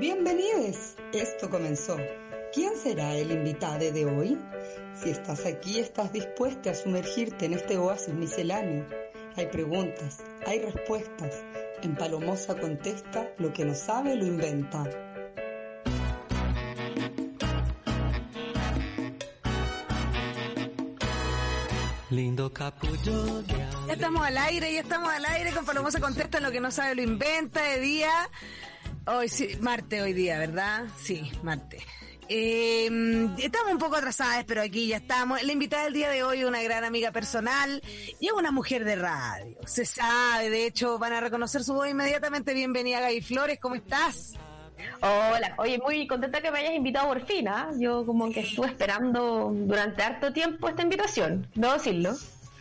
Bienvenidos. Esto comenzó. ¿Quién será el invitado de hoy? Si estás aquí, estás dispuesta a sumergirte en este oasis misceláneo. Hay preguntas, hay respuestas. En Palomosa contesta lo que no sabe lo inventa. Lindo capullo de Ya estamos al aire, ya estamos al aire con Palomosa contesta lo que no sabe lo inventa de día. Hoy sí, Marte hoy día, ¿verdad? Sí, Marte. Eh, estamos un poco atrasadas, pero aquí ya estamos. La invitada del día de hoy es una gran amiga personal y es una mujer de radio. Se sabe, de hecho, van a reconocer su voz inmediatamente. Bienvenida, Gaby Flores, ¿cómo estás? Hola, oye, muy contenta que me hayas invitado por fin, ¿ah? Yo como que estuve esperando durante harto tiempo esta invitación, no decirlo.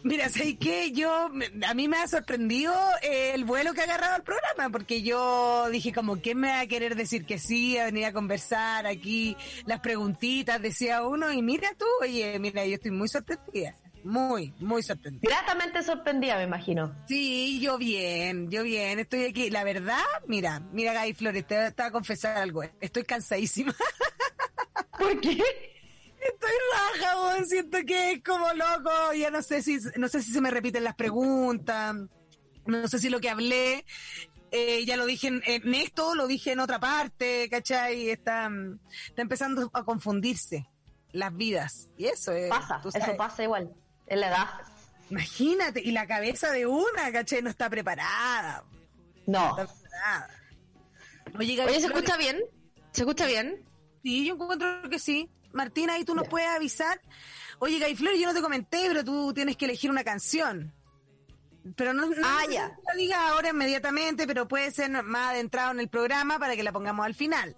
Mira, sé que yo, a mí me ha sorprendido eh, el vuelo que ha agarrado el programa, porque yo dije como, ¿quién me va a querer decir que sí, a venir a conversar aquí, las preguntitas, decía uno, y mira tú, oye, mira, yo estoy muy sorprendida, muy, muy sorprendida. Gratamente sorprendida, me imagino. Sí, yo bien, yo bien, estoy aquí, la verdad, mira, mira Gaby Flores, te, te voy a confesar algo, estoy cansadísima. ¿Por qué? Estoy raja, weón. Siento que es como loco. Ya no sé si, no sé si se me repiten las preguntas. No sé si lo que hablé, eh, ya lo dije en, en, esto, lo dije en otra parte, ¿cachai? Está, está empezando a confundirse las vidas. Y eso es. Pasa, eso pasa igual. En la edad. Imagínate, y la cabeza de una, ¿cachai? No está preparada. No. No está preparada. Oye, Oye, ¿se escucha bien? ¿Se escucha bien? Sí, yo encuentro que sí. Martina, ahí tú nos puedes avisar. Oye, Gay Flor, yo no te comenté, pero tú tienes que elegir una canción. Pero no, no ah, no ya. la diga ahora inmediatamente, pero puede ser más adentrado en el programa para que la pongamos al final.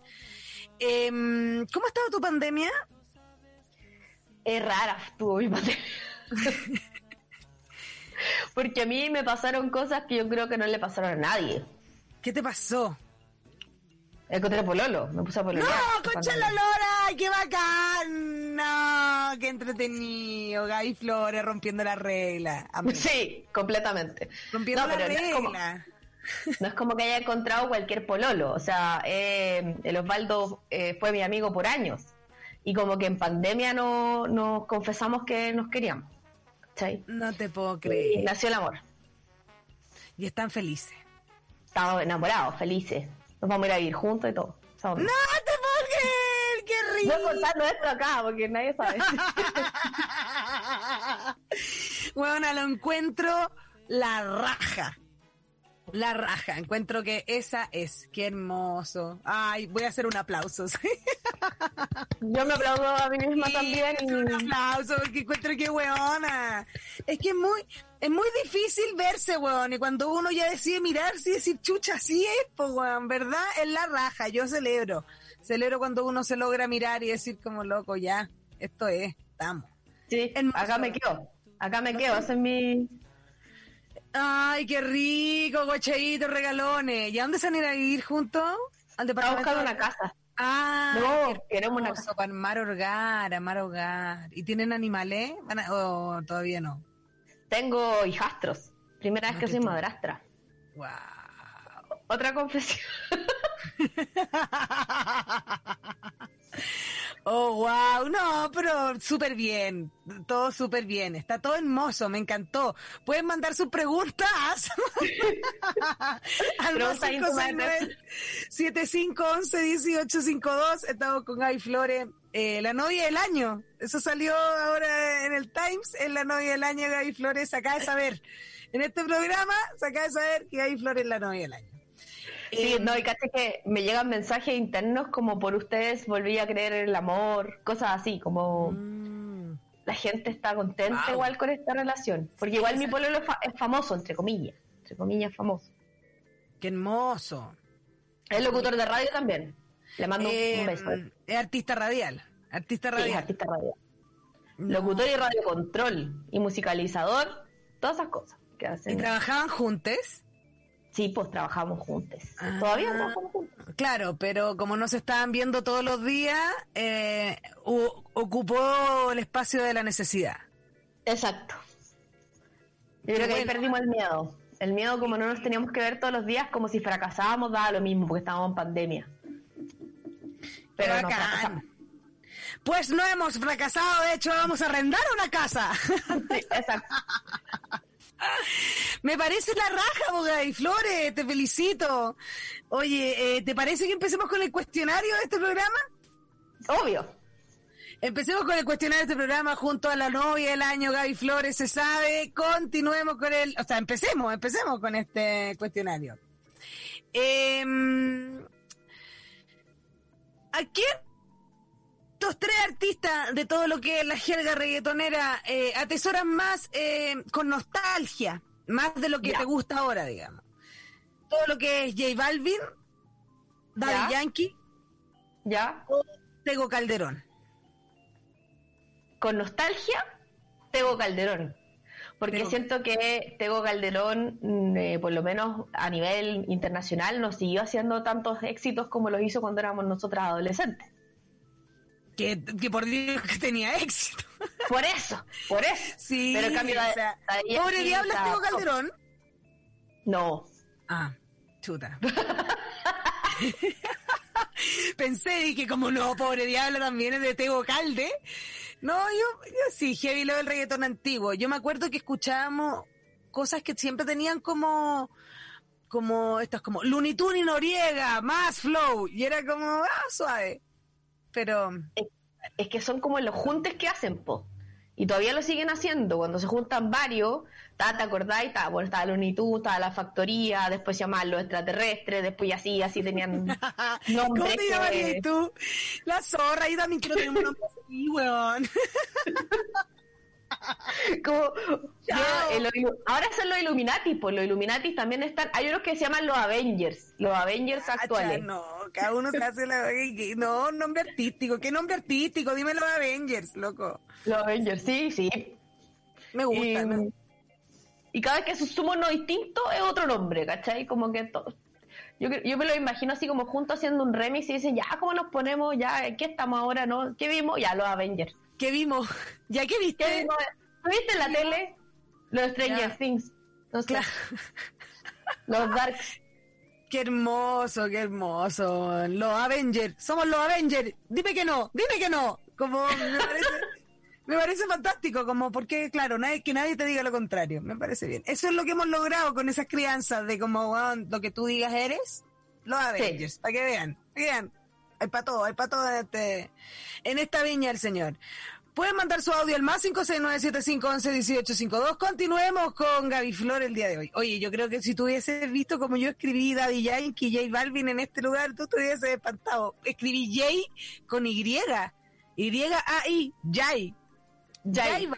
Eh, ¿Cómo ha estado tu pandemia? Es rara estuvo mi pandemia. Porque a mí me pasaron cosas que yo creo que no le pasaron a nadie. ¿Qué te pasó? Encontré pololo, me puse a pololear. ¡No, concha la lora! ¡Qué bacán! ¡No! ¡Qué entretenido! Gaby Flores rompiendo la regla. Sí, completamente. Rompiendo no, la regla. No es, como, no es como que haya encontrado cualquier pololo. O sea, eh, el Osvaldo eh, fue mi amigo por años. Y como que en pandemia no, nos confesamos que nos queríamos. ¿cachai? No te puedo creer. Y nació el amor. Y están felices. Estamos enamorados, felices. Nos vamos a ir a vivir juntos y todo. ¡No te puedo creer! ¡Qué rico! Voy a contar esto acá porque nadie sabe. bueno, lo encuentro la raja. La raja. Encuentro que esa es. ¡Qué hermoso! Ay, voy a hacer un aplauso. Yo me aplaudo a mí misma sí, también. Un aplauso porque encuentro que weona. Es que es muy, es muy difícil verse, weón. Y cuando uno ya decide mirarse y decir, chucha, así es, pues, weón, ¿verdad? Es la raja. Yo celebro. Celebro cuando uno se logra mirar y decir como loco, ya, esto es, estamos. Sí, Hermoso. acá me quedo. Acá me quedo, ese es mi... Ay, qué rico, cocheíto, regalones. ¿Y a dónde se van a ir a vivir juntos? ¿Al departamento? A buscar una casa. Ah, no, queremos una casa. Para armar hogar, armar hogar. ¿Y tienen animales? ¿O oh, todavía no? Tengo hijastros. Primera vez Ah, que soy madrastra. Wow. Otra confesión. Oh, wow, no, pero súper bien, todo súper bien, está todo hermoso, me encantó. Pueden mandar sus preguntas. Al más Preguntas íntimas 7511-1852, estamos con Gaby Flores, eh, la novia del año, eso salió ahora en el Times, es la novia del año Gaby Flores, acá de saber, en este programa se acaba de saber que Gaby Flores es la novia del año. Sí, no, y caché que me llegan mensajes internos como por ustedes volví a creer en el amor, cosas así, como... mm, la gente está contenta igual con esta relación. Porque igual mi pololo es, fa- es famoso, entre comillas. Entre comillas, famoso. Qué hermoso. Es locutor de radio también. Le mando un- Eh, un beso. es artista radial. Artista Sí, es radial. artista radial. No. Locutor y radiocontrol. Y musicalizador. Todas esas cosas que ¿Y hacen. trabajaban juntos? Sí, pues trabajamos juntos. Ah. Todavía trabajamos juntos. Claro, pero como no se estaban viendo todos los días, eh, ocupó el espacio de la necesidad. Exacto. Yo creo que ahí perdimos el miedo. El miedo, como no nos teníamos que ver todos los días, como si fracasábamos, daba lo mismo, porque estábamos en pandemia. Pero no fracasamos. Pues no hemos fracasado, de hecho vamos a arrendar una casa. Sí, exacto. Me parece la raja, Boga y Flores, te felicito. Oye, eh, ¿te parece que empecemos con el cuestionario de este programa? Obvio. Empecemos con el cuestionario de este programa junto a la novia del año, Gaby Flores, se sabe. Continuemos con el, o sea, empecemos, empecemos con este cuestionario. Em, ¿A quién estos tres artistas de todo lo que es la jerga reggaetonera eh, atesoran más eh, con nostalgia? Más de lo que te gusta ahora, digamos. Todo lo que es J Balvin, Daddy Ya. Yankee ¿Ya? o Tego Calderón. Con nostalgia, Tego Calderón. Porque Tego- siento que Tego Calderón, mm, eh, por lo menos a nivel internacional, no siguió haciendo tantos éxitos como los hizo cuando éramos nosotras adolescentes. Que, que por Dios que tenía éxito. Por eso, por eso. Sí, Pero en cambio, o sea, pobre diablo top. Calderón. No, Ah, chuta. Pensé, dije, como no, pobre diablo también es de Tego Calde. No, yo, yo sí, heavy lo del reggaetón antiguo. Yo me acuerdo que escuchábamos cosas que siempre tenían como, como, estas como Looney Tunes y Noriega, más flow, y era como, ah, suave. Pero, es que son como los juntes que hacen, po. Y todavía lo siguen haciendo. Cuando se juntan varios, ta, ¿te acordáis? Ta, bueno, estaba Looney Tunes, estaba la factoría, después se llamaban los extraterrestres, después y así, así tenían ¿cómo nombres. te que- llamarías tú? La zorra, y también quiero tener un nombre así, weón. como- ya, eh, ahora son los Illuminati, pues los Illuminati también están. Hay unos que se llaman los Avengers, los Avengers actuales. Cacha, no, cada uno se hace la... No, nombre artístico. ¿Qué nombre artístico? Dime los Avengers, loco. Los Avengers, sí, sí. Me gusta. Y, me- y cada vez que asumimos uno distinto es otro nombre, ¿cachai? Como que to- yo, yo me lo imagino así como juntos haciendo un remix y dicen, ya, ¿cómo nos ponemos? Ya, ¿qué estamos ahora? no ¿Qué vimos? Ya, los Avengers. ¿Qué vimos? ¿Ya qué ¿Qué viste? vimos? ¿Tú viste en la tele? Los Stranger Ya. Things. No sé, Claro. los Dark. Qué hermoso, qué hermoso. Los Avengers. Somos los Avengers. Dime que no, dime que no. Como me parece, me parece fantástico, como porque, claro, nadie, que nadie te diga lo contrario. Me parece bien. Eso es lo que hemos logrado con esas crianzas de como, lo que tú digas eres, los Avengers. Para que vean, para que vean. Hay para todo, hay para todo en, este, en esta viña el señor. Pueden mandar su audio al más 569-7511-1852. Continuemos con Gaby Flor el día de hoy. Oye, yo creo que si tú hubieses visto como yo escribí Daddy Yankee J Balvin en este lugar, tú te hubieses espantado. Escribí J con Y. Y-A-I. Jay. Jay.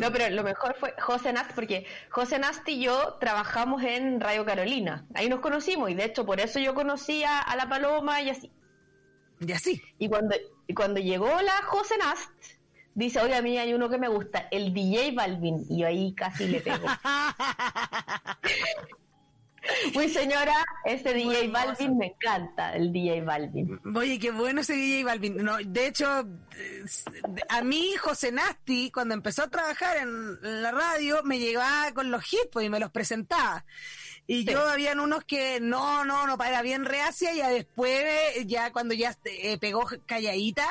No, pero lo mejor fue José Nast, porque José Nast y yo trabajamos en Radio Carolina. Ahí nos conocimos y de hecho por eso yo conocía a la Paloma y así. Y así. Y cuando, y cuando llegó la José Nast, dice, oye, a mí hay uno que me gusta, el DJ Balvin. Y yo ahí casi le pego. Muy señora, ese Muy DJ. Balvin me encanta, el DJ Balvin. Oye, qué bueno ese DJ Balvin. No, de hecho, eh, a mí José Nasti, cuando empezó a trabajar en la radio, me llegaba con los hits pues, y me los presentaba. Y Sí. yo habían unos que no, no, no, era bien reacia y ya después, ya cuando ya eh, pegó calladita,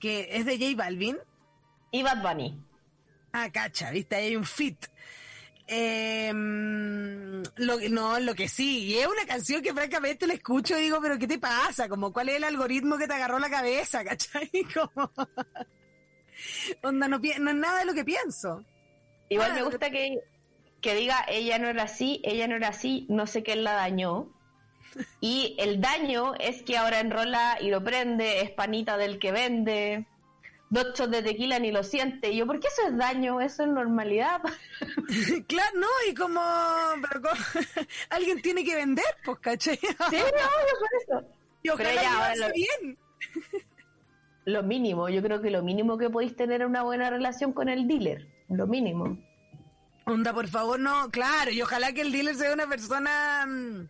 que es de J Balvin, Y Bad Bunny. Ah, cacha, viste, ahí hay un fit. Eh, lo, que- no, lo que sí, y es una canción que francamente la escucho y digo, pero ¿qué te pasa? Como, ¿cuál es el algoritmo que te agarró la cabeza? ¿Cachai? Como, onda, no, no es nada de lo que pienso. Igual Ah, me gusta que, que diga, ella no era así, ella no era así, no sé quién la dañó. Y el daño es que ahora enrola y lo prende, es panita del que vende. dos shots de tequila ni lo siente. Y yo, ¿por qué eso es daño? Eso es normalidad. claro, no, y como, pero como- alguien tiene que vender, pues, ¿cachai? sí, no, yo por eso. Y ojalá Pero ya, ahora llevarse lo- bien. Lo mínimo, yo creo que lo mínimo que podéis tener es una buena relación con el dealer. Lo mínimo. Onda, por favor, no, claro, y ojalá que el dealer sea una persona mm,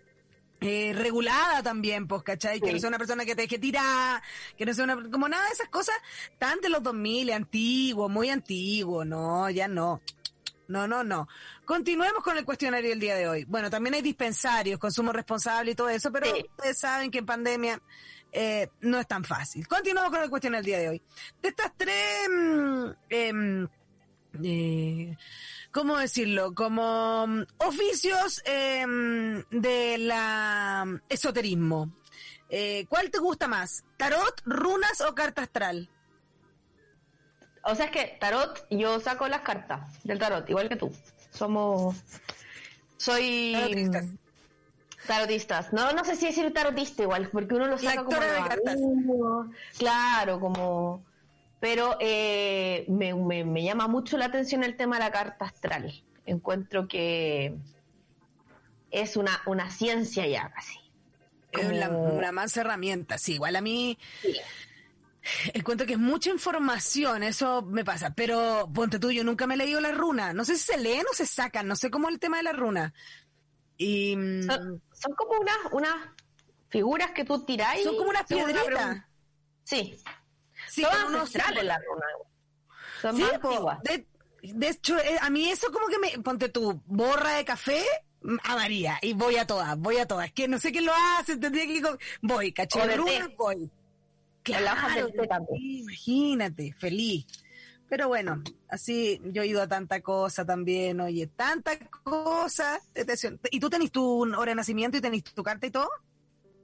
eh, regulada también, pues, ¿cachai? Que no sea una persona que te deje tirar, que no sea una, como nada de esas cosas tan de los 2000, antiguo, muy antiguo, no, ya no. No, no, no. Continuemos con el cuestionario del día de hoy. Bueno, también hay dispensarios, consumo responsable y todo eso, pero Sí. ustedes saben que en pandemia eh, no es tan fácil. Continuamos con el cuestionario del día de hoy. De estas tres, mm, em, eh, ¿cómo decirlo? Como mm, oficios em, de la mm, esoterismo. Eh, ¿Cuál te gusta más? ¿Tarot, runas o carta astral? O sea, es que tarot, yo saco las cartas del tarot, igual que tú. Somos. Soy. Tarotistas. Tarotistas. No, no sé si decir tarotista igual, porque uno lo saca como. De cartas. Claro, como. Pero eh, me, me- me llama mucho la atención el tema de la carta astral. Encuentro que es una, una ciencia ya casi. Es la- una más herramienta, sí. Igual a mí encuentro que es mucha información, eso me pasa. Pero ponte tú, yo nunca me he leído la runa. No sé si se leen o se sacan, no sé cómo es el tema de la runa. Y mm, Son, son como unas, unas figuras que tú tiráis. son como unas piedritas. pregunta. Sí, Sí, unos ancestrales las runas. Son Sí, más antiguas. de, de hecho, eh, a mí eso como que me, ponte tú, borra de café, mm, a María, y voy a todas, voy a todas. Que no sé quién lo hace, tendría que voy, caché, té. voy. O la hoja del té también. sí, imagínate, feliz. Pero bueno, así yo he ido a tanta cosa también, oye, tanta cosa. ¿Y tú tenés tu hora de nacimiento y tenés tu carta y todo?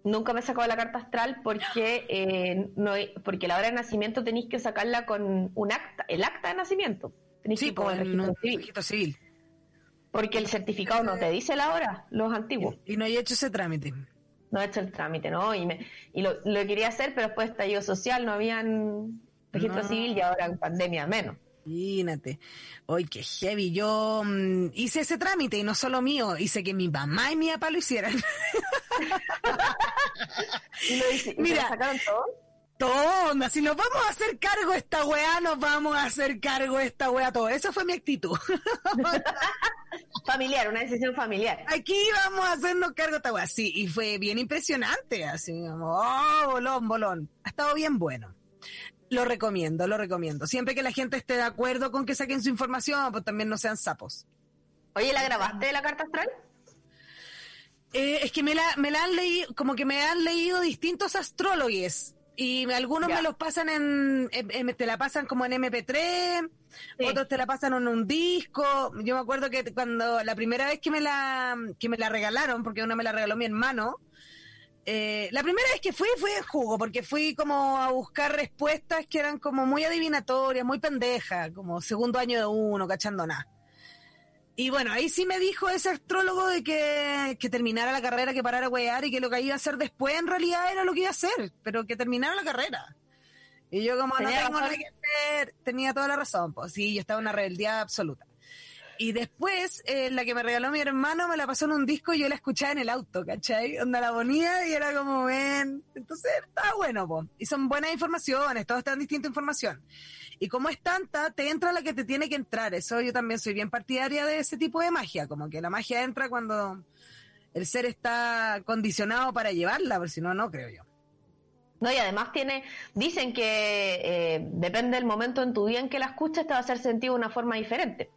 Nunca me he sacado la carta astral porque eh, no, porque la hora de nacimiento tenéis que sacarla con un acta, el acta de nacimiento. Tenéis que ir como pues, el registro un civil. registro civil. Porque el certificado no te dice la hora, los antiguos. Y no he hecho ese trámite. No he hecho el trámite, ¿no? Y, me, y lo, lo quería hacer, pero después estallido social, no habían registro No. civil y ahora en pandemia menos. Imagínate. Oye, qué heavy. Yo mm, hice ese trámite y no solo mío, hice que mi mamá y mi papá lo hicieran. ¿Y lo, hice- y Mira. lo sacaron todo? Todo, onda, si nos vamos a hacer cargo esta weá, nos vamos a hacer cargo esta weá todo. Esa fue mi actitud. Familiar, una decisión familiar. Aquí vamos a hacernos cargo esta weá. Sí, y fue bien impresionante, así como, oh, bolón, bolón. Ha estado bien bueno. Lo recomiendo, lo recomiendo. Siempre que la gente esté de acuerdo con que saquen su información, pues también no sean sapos. Oye, ¿la grabaste de la carta astral? Eh, es que me la, me la han leído, como que me han leído distintos astrólogos. Y algunos Ya. me los pasan en, en- en- te la pasan como en MP3, Sí. otros te la pasan en un disco. Yo me acuerdo que cuando la primera vez que me la, que me la regalaron, porque una me la regaló mi hermano, eh, la primera vez que fui fui en jugo, porque fui como a buscar respuestas que eran como muy adivinatorias, muy pendejas, como segundo año de uno, cachando nada. Y bueno, ahí sí me dijo ese astrólogo de que, que terminara la carrera, que parara a wear y que lo que iba a hacer después en realidad era lo que iba a hacer, pero que terminara la carrera. Y yo como no Tenía tengo razón. nada que hacer, tenía toda la razón, pues sí, yo estaba en una rebeldía absoluta. Y después, eh, la que me regaló mi hermano me la pasó en un disco y yo la escuchaba en el auto, ¿cachai? Onda la ponía y era como, ven. Entonces, estaba bueno, po. Y son buenas informaciones, todas están distinta información. Y como es tanta, te entra la que te tiene que entrar. Eso yo también soy bien partidaria de ese tipo de magia, como que la magia entra cuando el ser está condicionado para llevarla, por si no, no creo yo. No, y además tiene, dicen que eh, depende del momento en tu vida en que la escuches, te va a hacer sentido de una forma diferente.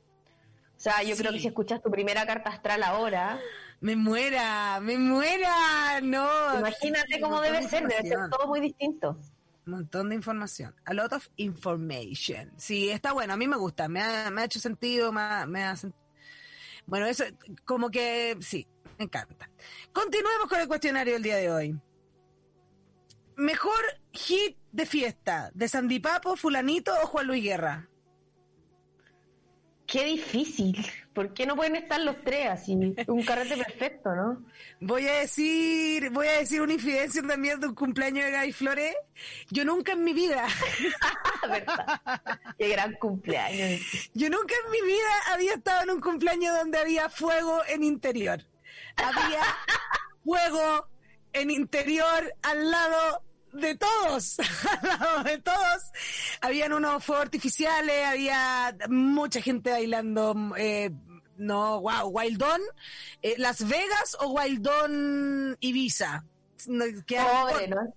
O sea, yo creo que si escuchas tu primera carta astral ahora, Me muera, me muera, no. imagínate Sí, cómo debe de ser, debe ser todo muy distinto. Montón de información. A lot of information. Sí, está bueno, a mí me gusta, me ha, me ha hecho sentido, me ha, me ha Bueno, eso, como que sí, me encanta. Continuemos con el cuestionario del día de hoy. Mejor hit de fiesta, de Sandipapo, Fulanito o Juan Luis Guerra. Qué difícil. ¿Por qué no pueden estar los tres así? Un carrete perfecto, ¿no? Voy a decir, voy a decir una infidencia también de un cumpleaños de Gaby Flores. Yo nunca en mi vida. Qué gran cumpleaños. Yo nunca en mi vida había estado en un cumpleaños donde había fuego en interior. Había fuego en interior al lado de todos, de todos. Habían unos fuegos artificiales, había mucha gente bailando. Eh, no, wow, Wildon, eh, Las Vegas o Wildon Ibiza. Pobre, ¿no?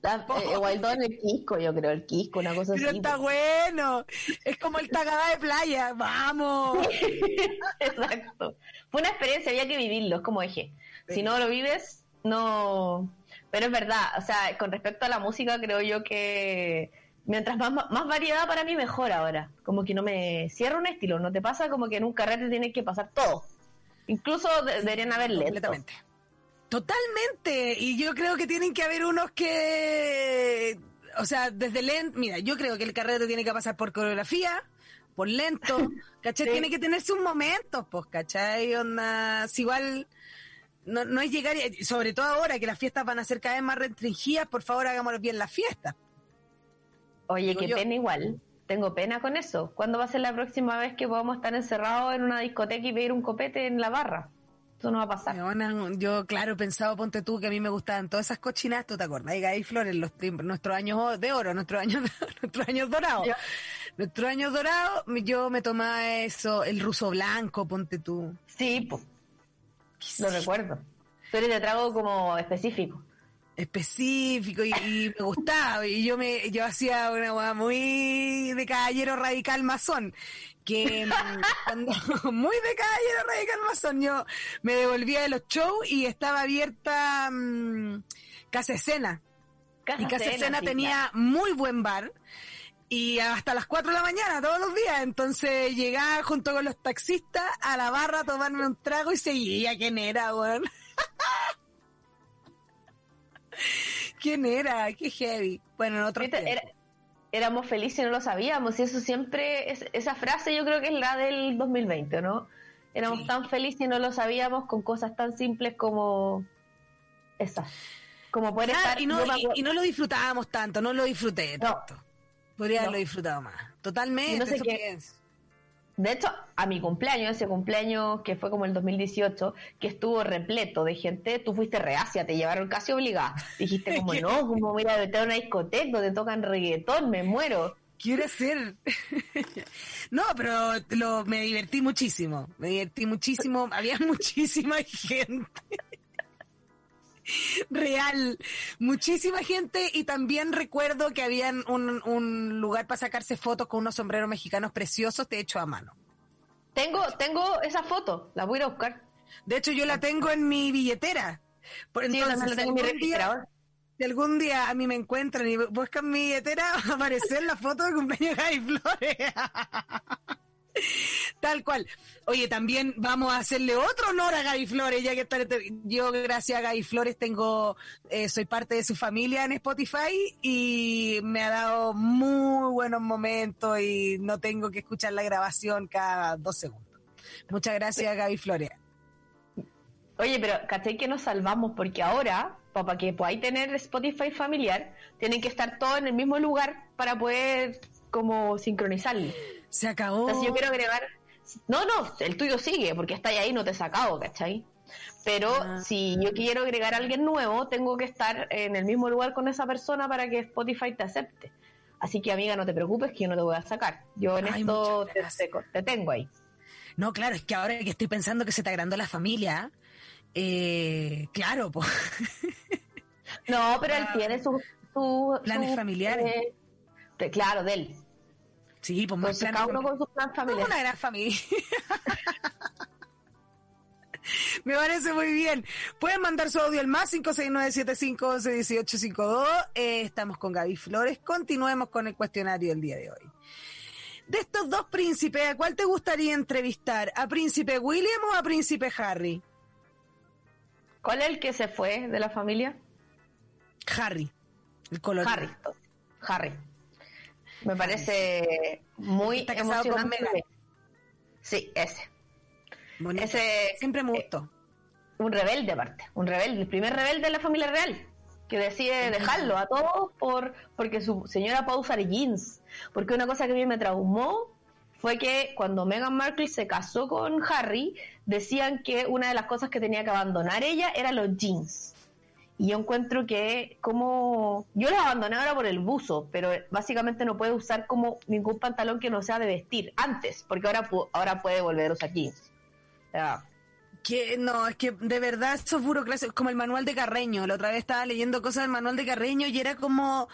La, eh, Wildon el Quisco, yo creo, el Quisco, una cosa Pero así. está bueno. Es como el tagada de playa. Vamos. Exacto. Fue una experiencia, había que vivirlo, es como dije. Si no lo vives, no. Pero es verdad, o sea, con respecto a la música, creo yo que mientras más, más variedad para mí, mejor ahora. Como que no me cierro un estilo, no te pasa como que en un carrete tienes que pasar todo. Incluso de- deberían haber lentos. Completamente. Totalmente. Y yo creo que tienen que haber unos que. O sea, desde lento. Mira, yo creo que el carrete tiene que pasar por coreografía, por lento. ¿Cachai? Sí. Tiene que tener sus momentos, pues, ¿cachai? Onda. Si igual. No, no es llegar, sobre todo ahora que las fiestas van a ser cada vez más restringidas, por favor hagámoslo bien las fiestas. Oye, Digo qué yo. pena igual. Tengo pena con eso. ¿Cuándo va a ser la próxima vez que podamos estar encerrados en una discoteca y pedir un copete en la barra? Eso no va a pasar. Weona, Yo, claro, pensaba, ponte tú, que a mí me gustaban todas esas cochinas, ¿tú te acordás? Y Gaby Flores, los, nuestros años de oro, nuestros años, nuestros años dorados. Ya. Nuestros años dorados, yo me tomaba eso, el ruso blanco, ponte tú. Sí, pues, lo recuerdo. Tú eres de trago como específico. específico y, y me gustaba y yo me yo hacía una muy de caballero radical masón que mm, cuando muy de caballero radical masón yo me devolvía de los shows y estaba abierta mm, Casa Escena Casa y Casa Cena, Escena sí, tenía muy buen bar y hasta las 4 de la mañana todos los días. Entonces llegaba junto con los taxistas a la barra a tomarme un trago y seguía. ¿Quién era, weón? ¿Quién era? Qué heavy. Bueno, en otro era- éramos felices y no lo sabíamos. Y eso siempre, es, esa frase yo creo que es la del 2020, ¿no? Éramos Sí. tan felices y no lo sabíamos con cosas tan simples como esas. Como poder Claro, estar... y, no, y- y lo disfrutábamos tanto, no lo disfruté No. Podría No. haberlo disfrutado más. Totalmente. Y no sé qué-. De hecho, a mi cumpleaños, ese cumpleaños que fue como el 2018, que estuvo repleto de gente, tú fuiste reacia, te llevaron casi obligada. Dijiste como, no, como voy a meter a una discoteca donde tocan reggaetón, me muero. Quiero hacer. no, pero lo, me divertí muchísimo. Me divertí muchísimo. Había muchísima gente. Real. Muchísima gente. Y también recuerdo que habían un, un lugar para sacarse fotos con unos sombreros mexicanos preciosos hechos a mano. Tengo, tengo esa foto, la voy a ir a buscar. De hecho, yo la tengo en mi billetera. Por entonces, la tengo en mi registrador. Si algún día a mí me encuentran y buscan mi billetera, va a aparecer la foto de cumpleaños de Gaby Flores. Tal cual. Oye, también vamos a hacerle otro honor a Gaby Flores, ya que está- yo, gracias a Gaby Flores, tengo, eh, soy parte de su familia en Spotify y me ha dado muy buenos momentos y no tengo que escuchar la grabación cada dos segundos. Muchas gracias, Gaby Flores. Oye, pero ¿cachai que nos salvamos? Porque ahora, para que podáis tener Spotify familiar, tienen que estar todos en el mismo lugar para poder como sincronizarlo. Se acabó. Entonces yo quiero agregar... No, no, el tuyo sigue, porque está ahí, no te he sacado, ¿cachai? Pero Ah. si yo quiero agregar a alguien nuevo, tengo que estar en el mismo lugar con esa persona para que Spotify te acepte. Así que, amiga, no te preocupes que yo no te voy a sacar. Yo en Ay, esto te, gracias. te- te tengo ahí. No, claro, es que ahora que estoy pensando que se te agrandó la familia, eh, claro, pues. No, pero él tiene sus su, Planes su, familiares. eh, claro, de él. Sí, pues más cada uno con plan familiar. una gran familia. Me parece muy bien. Pueden mandar su audio al más 569-7511-1852. Eh, estamos con Gaby Flores. Continuemos con el cuestionario del día de hoy. De estos dos príncipes, ¿a cuál te gustaría entrevistar? ¿A príncipe William o a príncipe Harry? ¿Cuál es el que se fue de la familia? Harry. El color. Harry. Harry. Me parece muy Está emocionante. Sí, ese. Bonito. Ese Siempre me gustó. un rebelde aparte, un rebelde, el primer rebelde de la familia real. que decide dejarlo a todos por porque su señora puede usar jeans. Porque una cosa que a mí me traumó fue que cuando Meghan Markle se casó con Harry, decían que una de las cosas que tenía que abandonar ella era los jeans. Y yo encuentro que como yo los abandoné ahora por el buzo, pero básicamente no puede usar como ningún pantalón que no sea de vestir antes, porque ahora ahora puede volver a usar jeans. O sea, que no, es que de verdad eso es burocracia, como el manual de Carreño. La otra vez estaba leyendo cosas del manual de Carreño y era como,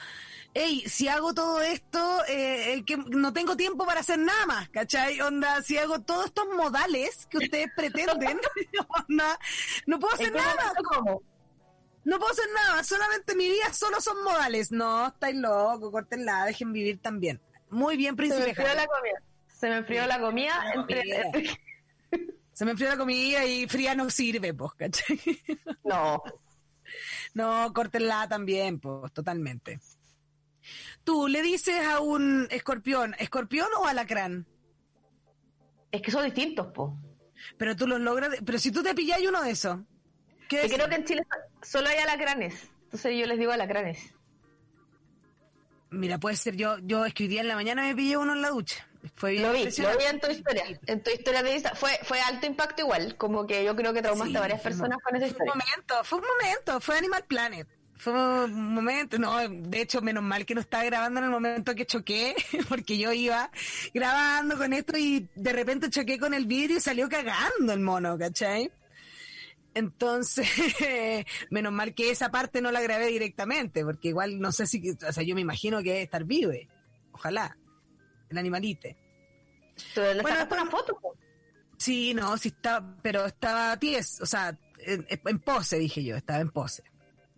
hey, si hago todo esto, eh, que no tengo tiempo para hacer nada más, ¿cachai? Onda, si hago todos estos modales que ustedes pretenden, onda, no puedo hacer nada. No puedo hacer nada, solamente mi vida solo son modales. No, estáis loco, córtenla, dejen vivir también. Muy bien, príncipe. Se me enfrió la comida. Se me enfrió la comida. Entre... Se me enfrió la comida y fría no sirve, pues, ¿cachai? No. No, córtenla también, pues, totalmente. Tú le dices a un escorpión, ¿escorpión o alacrán? Es que son distintos, pues. Pero tú los logras, pero si tú te pillas uno de esos. ¿Qué creo que en Chile solo hay alacranes. Entonces yo les digo alacranes. Mira, puede ser yo, yo escribí en la mañana me pillé uno en la ducha. Fue bien lo vi, lo vi en tu historia, en tu historia de vista. Fue, fue alto impacto igual, como que yo creo que traumaste a varias personas con esa historia. Fue un momento, fue un momento, fue Animal Planet. Fue un momento, no, de hecho, menos mal que no estaba grabando en el momento que choqué, porque yo iba grabando con esto y de repente choqué con el vidrio y salió cagando el mono, ¿cachai? Entonces, menos mal que esa parte no la grabé directamente, porque igual no sé si, o sea, yo me imagino que debe estar vive. Ojalá. El animalite. ¿Tú le bueno, una foto? Sí, no, sí está, pero estaba ties, o sea, en, pose, dije yo, estaba en pose.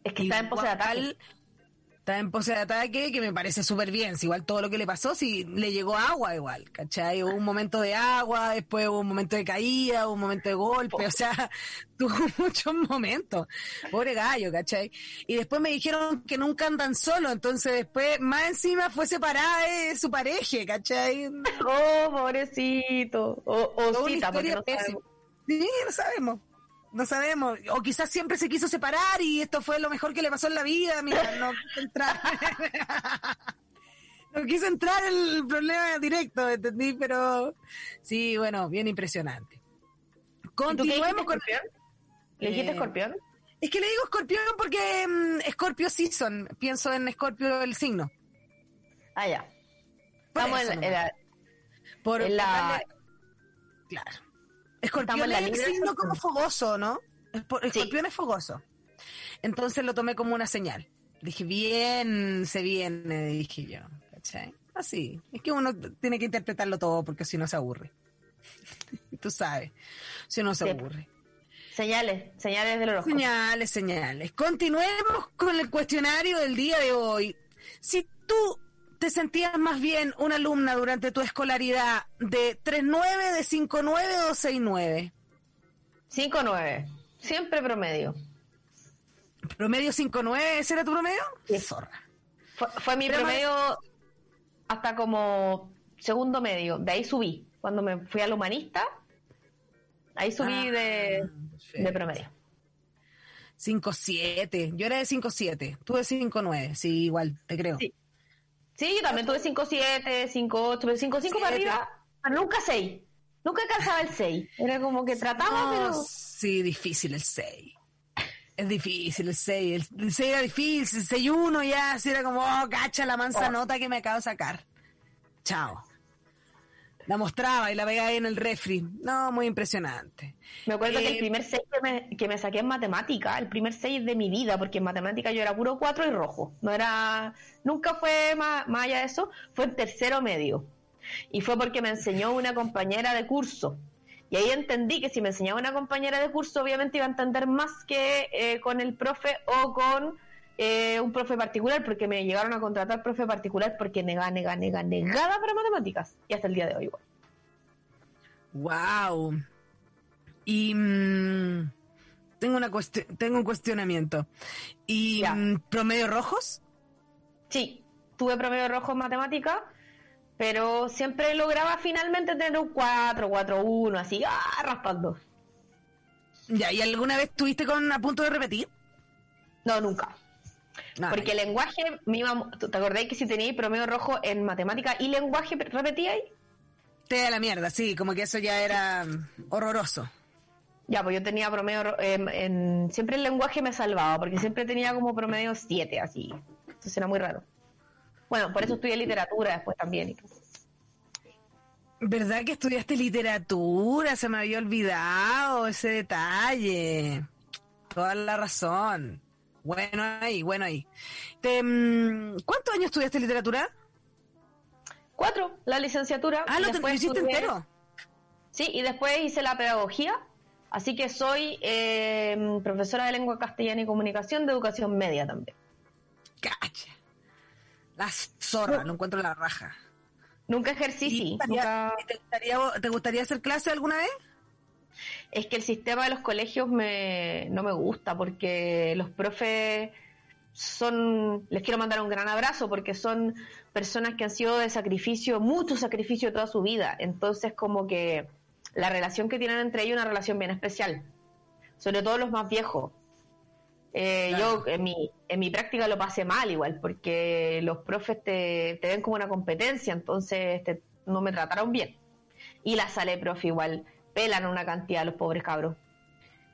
Es que estaba en pose ataque está en pose de ataque, que me parece súper bien. Si igual todo lo que le pasó, si le llegó agua igual, ¿cachai? Hubo un momento de agua, después hubo un momento de caída, hubo un momento de golpe, o sea, tuvo muchos momentos. Pobre gallo, ¿cachai? Y después me dijeron que nunca andan solos, entonces después, más encima fue separada de su pareja, ¿cachai? Oh, pobrecito. O, o cita, porque no Sí, lo sabemos no sabemos, o quizás siempre se quiso separar y esto fue lo mejor que le pasó en la vida, mira, no quiso entrar. no quiso entrar el problema directo, ¿entendí? Pero sí, bueno, bien impresionante. Continuemos con... ¿Le dijiste eh, escorpión? Es que le digo escorpión porque um, Scorpio Season, pienso en Scorpio el signo. Ah, ya. Estamos en, la... Por, la... Claro. Escorpión es signo como fogoso, ¿no? Escorpión es fogoso. Entonces lo tomé como una señal. Dije, bien, se viene, dije yo. ¿Cachai? Así. Es que uno tiene que interpretarlo todo porque si no se aburre. Tú sabes. Si no se aburre. Señales, señales del horóscopo. Señales, señales. Continuemos con el cuestionario del día de hoy. Si tú te sentías más bien una alumna durante tu escolaridad de 3.9, de 5.9 o 6.9? 5.9, siempre promedio. ¿Promedio 5.9? ¿Ese era tu promedio? Sí. Zorra. Fue, mi promedio hasta como segundo medio. De ahí subí. Cuando me fui al humanista, ahí subí ah, de, de promedio. 5.7. Yo era de 5.7. Tú de 5.9. Sí, igual, te creo. Sí. Sí, yo también tuve 5-7, 5-8, 5-5 para arriba, pero nunca 6. Nunca alcanzaba el 6. Era como que trataba, pero. Sí, difícil el 6. Es difícil el 6. El 6 era difícil, el 6-1 ya, así era como, oh, cacha la mansa oh. nota que me acabo de sacar. Chao la mostraba y la veía ahí en el refri. No, muy impresionante. Me acuerdo que el eh, primer 6 que me, saqué en matemática, el primer 6 de mi vida, porque en matemática yo era puro 4 y rojo. No era, nunca fue más, más allá de eso, fue en tercero medio. Y fue porque me enseñó una compañera de curso. Y ahí entendí que si me enseñaba una compañera de curso, obviamente iba a entender más que eh, con el profe o con eh, un profe particular, porque me llegaron a contratar profe particular porque nega, nega, nega, negada para matemáticas. Y hasta el día de hoy igual. Wow. Y mm, tengo una tengo un cuestionamiento. ¿Y mm, promedio rojos? Sí, tuve promedio rojo en matemática, pero siempre lograba finalmente tener un 4, 4, 1, así, ah, raspando. Ya, ¿y alguna vez estuviste con a punto de repetir? No, nunca. Porque el lenguaje, me iba- ¿tú ¿te acordáis que si teníais promedio rojo en matemática y lenguaje repetíais? te da la mierda, sí, como que eso ya era mm, horroroso. Ya, pues yo tenía promedio, ro- em, en, siempre el lenguaje me salvaba, porque siempre tenía como promedio 7, así. Entonces era muy raro. Bueno, por eso estudié literatura después también. ¿Verdad que estudiaste literatura? Se me había olvidado ese detalle. Toda la razón. Bueno ahí, bueno ahí. Te, mm, ¿Cuántos años estudiaste literatura? Cuatro, la licenciatura. Ah, lo, te- hiciste estudié- entero. Sí, y después hice la pedagogía. Así que soy em, profesora de lengua castellana y comunicación de educación media también. Cacha. La zorra, lo encuentro la raja. Nunca ejercí, ¿Y sí. nunca- ¿Te gustaría, ¿Te gustaría hacer clase alguna vez? Es que el sistema de los colegios me, no me gusta porque los profes son, les quiero mandar un gran abrazo porque son personas que han sido de sacrificio, mucho sacrificio toda su vida. Entonces como que la relación que tienen entre ellos es una relación bien especial, sobre todo los más viejos. Eh, Claro. Yo en mi, en mi práctica lo pasé mal igual porque los profes te, te ven como una competencia, entonces te- no me trataron bien. Y la sale profe igual, pelan una cantidad los pobres cabros.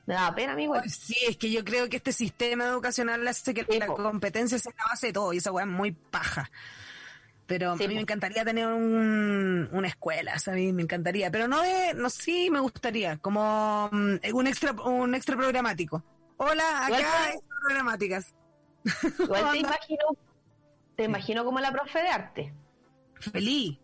Me daba pena, amigo. Sí, es que yo creo que este sistema educacional hace que Sí, la po. competencia sea la base de todo y esa weá es muy paja. Pero Sí, a mí po. me encantaría tener un, una escuela, ¿sabes? Me encantaría. Pero no de, no sí me gustaría, como mm, un extra, un extra programático. Hola, acá extra programáticas. Igual te imagino, te imagino como la profe de arte. Feliz,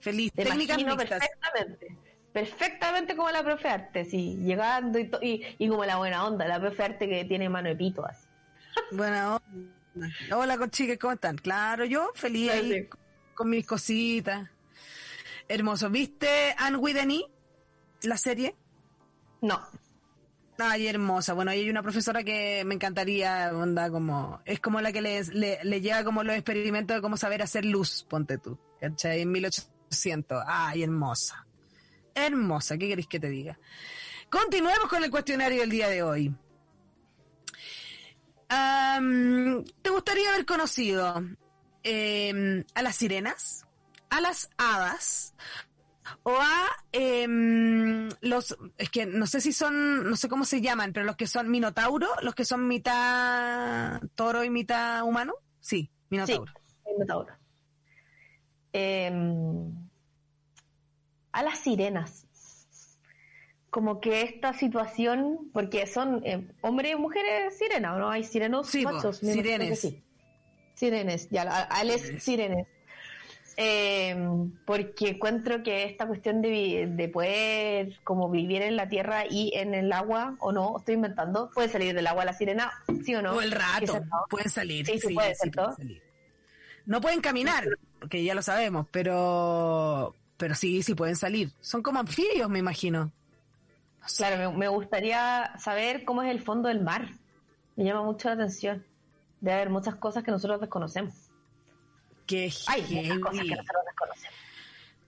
feliz. Te Técnicas imagino mixtas. perfectamente. Perfectamente como la profe arte, sí. Llegando y, y, y como la buena onda, la profe arte que tiene mano de pito así. Bueno, hola con chicas, ¿cómo están? Claro, yo feliz ahí Sí. con mis cositas. Hermoso. ¿Viste Anne E? La serie. No, Ay, hermosa. Bueno, ahí hay una profesora que me encantaría, onda, como, es como la que le, le, le lleva como los experimentos de cómo saber hacer luz, ponte tú, ¿cachai? En 1800. Ay, hermosa. Hermosa, ¿qué queréis que te diga? Continuemos con el cuestionario del día de hoy. ¿Te gustaría haber conocido em, a las sirenas, a las hadas o a em, los, es que no sé si son, no sé cómo se llaman, pero los que son minotauro, los que son mitad toro y mitad humano? Sí, minotauro. el Minotauro. Em, a las sirenas. Como que esta situación, porque son eh, hombres y mujeres sirenas, ¿o ¿no? Hay sirenos Sí, machos. que sirenes. sí. Sirenes, ya, a- a les sirenes. Em, porque encuentro que esta cuestión de, de poder como vivir en la tierra y en el agua, o no, estoy inventando, puede salir del agua la sirena, sí o no. O el rato, pueden salir. Sí, sí puede, ¿cierto? pueden salir. No pueden caminar, porque ya lo sabemos, pero, pero sí, sí pueden salir. Son como anfibios, me imagino. No sé. Claro, me, me gustaría saber cómo es el fondo del mar. Me llama mucho la atención. Debe haber muchas cosas que nosotros desconocemos. Qué Hay muchas cosas que nosotros desconocemos.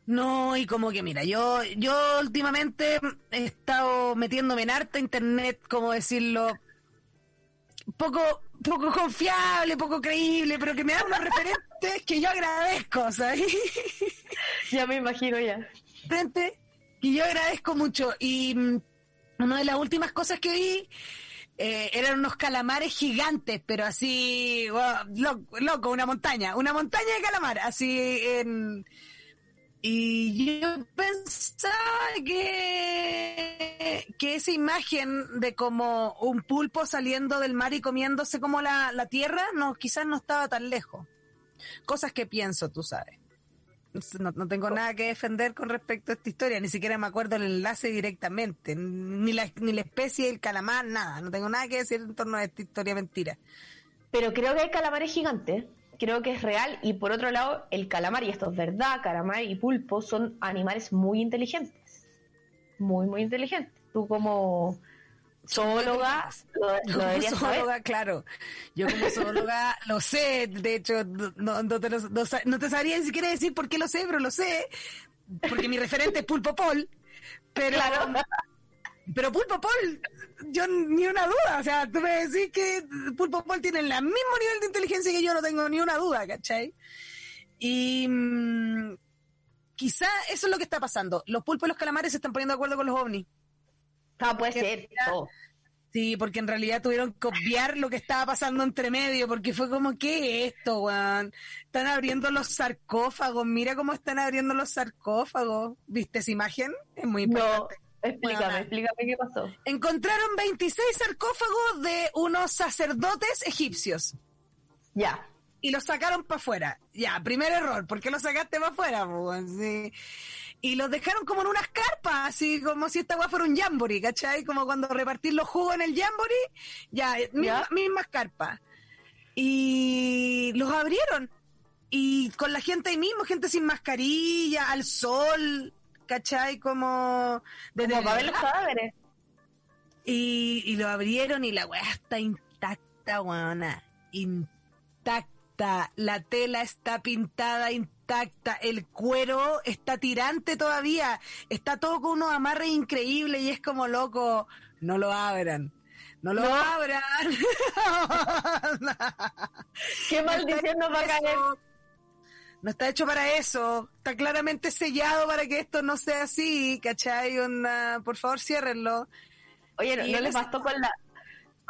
No, y como que mira, yo, yo últimamente he estado metiéndome en harta internet, como decirlo, poco, poco confiable, poco creíble, pero que me dan unos referentes que yo agradezco, ¿sabes? Ya me imagino ya. Frente que yo agradezco mucho. Y mm, una de las últimas cosas que vi eh, eran unos calamares gigantes, pero así, wow, loco, loco, una montaña, una montaña de calamar, así en... Y yo pensaba que, que esa imagen de como un pulpo saliendo del mar y comiéndose como la, la tierra, no, quizás no estaba tan lejos. Cosas que pienso, tú sabes. No, no tengo nada que defender con respecto a esta historia, ni siquiera me acuerdo el enlace directamente, ni la, ni la especie del calamar, nada, no tengo nada que decir en torno a esta historia mentira. Pero creo que hay calamares gigantes. Creo que es real. Y por otro lado, el calamar, y esto es verdad, calamar y pulpo son animales muy inteligentes. Muy, muy inteligentes. Tú como zoóloga lo, lo como zoóloga, claro, yo como zoóloga lo sé, de hecho, no, no te, lo- no no te sabría ni siquiera decir por qué lo sé, pero lo sé, porque mi referente es Pulpo Pol, pero, Claro. pero Pulpo Pol yo ni una duda. O sea, tú me decís que Pulpo Paul tiene el mismo nivel de inteligencia que yo, no tengo ni una duda, ¿cachai? Y mm, quizá eso es lo que está pasando. Los pulpos y los calamares se están poniendo de acuerdo con los ovnis. Ah, puede ser. Sí, porque en realidad tuvieron que obviar lo que estaba pasando entre medio, porque fue como, ¿qué es esto, weón? Están abriendo los sarcófagos, mira cómo están abriendo los sarcófagos. ¿Viste esa imagen? Es muy importante. No, explícame, explícame qué pasó. Encontraron 26 sarcófagos de unos sacerdotes egipcios. Ya. Y los sacaron para afuera. Ya, primer error, ¿por qué los sacaste para afuera? Sí y los dejaron como en unas carpas, así como si esta agua fuera un jamboree, ¿cachai? Como cuando repartir los jugos en el jamboree, ya, misma, mismas carpas. Y los abrieron. Y con la gente ahí mismo, gente sin mascarilla, al sol, ¿cachai? Como... Desde como para ver los cadáveres. Y, y lo abrieron y la weá está intacta, weona. Intacta. La tela está pintada intacta el cuero está tirante todavía, está todo con unos amarres increíbles y es como loco, no lo abran. No lo abran. Qué maldición nos va a caer. No está hecho para eso. Está claramente sellado para que esto no sea así, ¿cachai? por favor, ciérrenlo. Oye, ¿no, les bastó con la,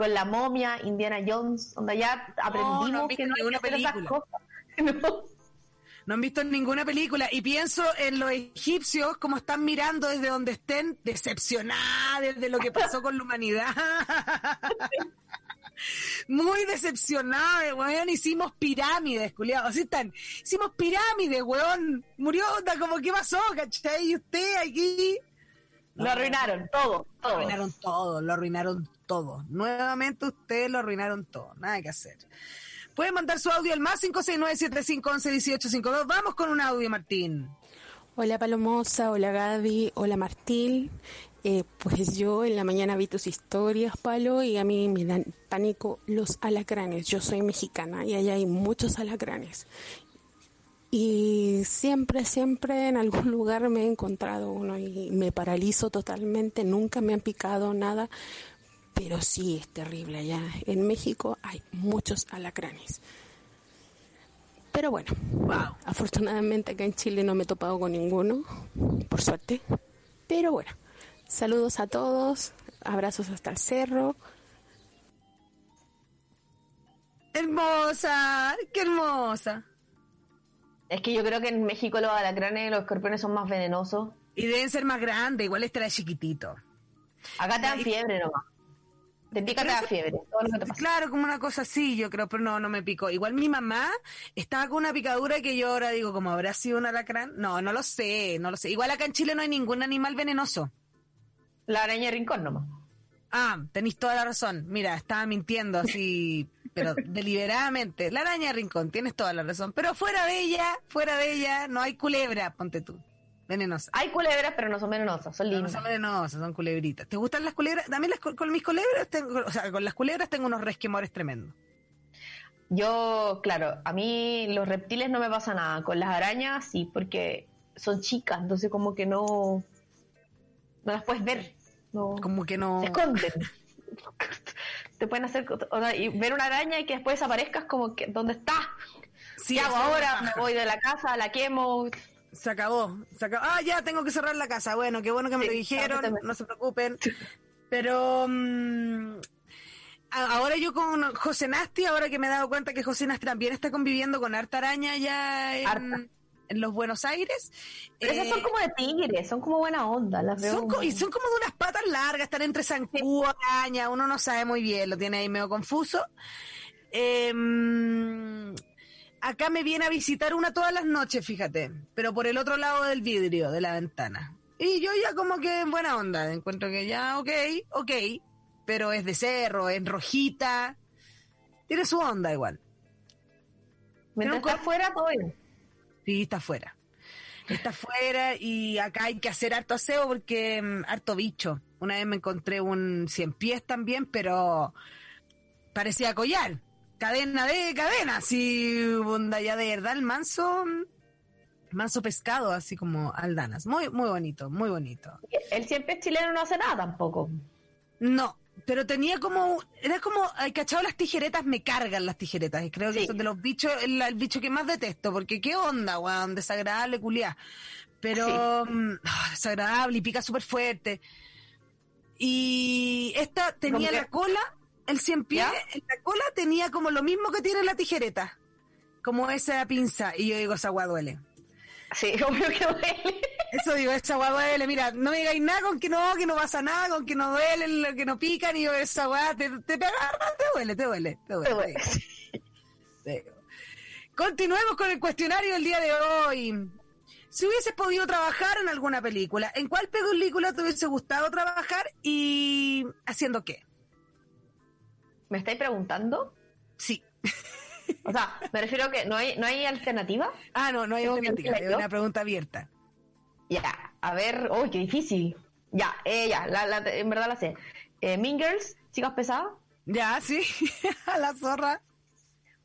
con la momia, Indiana Jones, donde ya aprendimos que no hay que hacer No no han visto ninguna película y pienso en los egipcios como están mirando desde donde estén decepcionados desde lo que pasó con la humanidad. Muy decepcionados, weón. Hicimos pirámides, culiados. Así están. Hicimos pirámides, weón. Murió, onda, como, ¿qué pasó, cachai? Y usted aquí. Lo arruinaron todo, todo. Lo arruinaron todo, lo arruinaron todo. Nuevamente ustedes lo arruinaron todo. Nada que hacer. Pueden mandar su audio al más 569-7511-1852. Vamos con un audio, Martín. Hola Palomosa, hola Gaby, hola Martín. Eh, pues yo en la mañana vi tus historias, Palo, y a mí me dan pánico los alacranes. Yo soy mexicana y allá hay muchos alacranes. Y siempre, siempre en algún lugar me he encontrado uno y me paralizo totalmente. Nunca me han picado nada, pero sí es terrible allá. En México hay muchos alacranes. Pero bueno, afortunadamente acá en Chile no me he topado con ninguno, por suerte. Pero bueno, saludos a todos, abrazos hasta el cerro. Hermosa, qué hermosa. Es que yo creo que en México los alacranes y los escorpiones son más venenosos. Y deben ser más grandes, igual estará chiquitito. Acá te dan fiebre nomás. Te pica la fiebre, Claro, como una cosa así, yo creo, pero no, no me picó. Igual mi mamá estaba con una picadura que yo ahora digo, como habrá sido un alacrán. No, no lo sé, no lo sé. Igual acá en Chile no hay ningún animal venenoso. La araña de rincón nomás. Ah, tenéis toda la razón. Mira, estaba mintiendo así, pero deliberadamente. La araña de rincón, tienes toda la razón. Pero fuera de ella, fuera de ella, no hay culebra, ponte tú. Venenosas. Hay culebras, pero no son venenosas, son lindas. No son venenosas, son culebritas. ¿Te gustan las culebras? También las, con mis culebras, tengo, o sea, con las culebras tengo unos resquemores tremendos. Yo, claro, a mí los reptiles no me pasa nada. Con las arañas sí, porque son chicas, entonces como que no, no las puedes ver. No, como que no. Se esconden. Te pueden hacer y ver una araña y que después desaparezcas como que ¿dónde está? Sí, ¿Qué hago ahora? Me voy de la casa, la quemo, se acabó, se acabó. Ah, ya tengo que cerrar la casa. Bueno, qué bueno que me lo dijeron, no se preocupen. Pero mm, ahora yo con José Nasti, ahora que me he dado cuenta que José Nasti también está conviviendo con harta araña ya en, los Buenos Aires. esas son eh, como de tigres, son como buena onda, las veo. Son y son como de unas patas largas, están entre zancudo, araña, uno no sabe muy bien, lo tiene ahí medio confuso. Eh, acá me viene a visitar una todas las noches, fíjate, pero por el otro lado del vidrio de la ventana. Y yo ya como que en buena onda, encuentro que ya, ok, ok, pero es de cerro, es rojita, tiene su onda igual. Mientras está afuera, todo bien. Sí, está afuera. Está afuera y acá hay que hacer harto aseo porque mm, harto bicho. Una vez me encontré un cien pies también, pero parecía collar cadena de cadena, así, onda ya de verdad, el manso, manso pescado, así como aldanas. Muy, muy bonito, muy bonito. El siempre chileno no hace nada tampoco. No, pero tenía como, era como, hay cachado las tijeretas, me cargan las tijeretas, y creo que Sí. son de los bichos, el, el bicho que más detesto, porque qué onda, weón, desagradable, culiá. Pero, mm, ah, desagradable y pica súper fuerte. Y esta tenía que- la cola, el cien pies, en la cola tenía como lo mismo que tiene la tijereta, como esa pinza, y yo digo, esa weá duele. Sí, obvio que duele. Eso digo, esa weá duele. Mira, no me digáis nada con que no, que no pasa nada, con que no duele, que no pican. Y yo, esa weá te, te, te agarra, te duele, te duele, te duele. Te duele. Sí. Continuemos con el cuestionario del día de hoy. Si hubieses podido trabajar en alguna película, ¿en cuál película te hubiese gustado trabajar y haciendo qué? ¿Me estáis preguntando? Sí. O sea, me refiero a que no hay, no hay alternativa. Ah, no, no hay ¿Tengo que alternativa, es una pregunta abierta. Ya, a ver, uy, qué difícil. Ya, eh, ya, la, la- en verdad la sé. Eh, mean Girls, chicas pesadas, Ya, sí, a la zorra.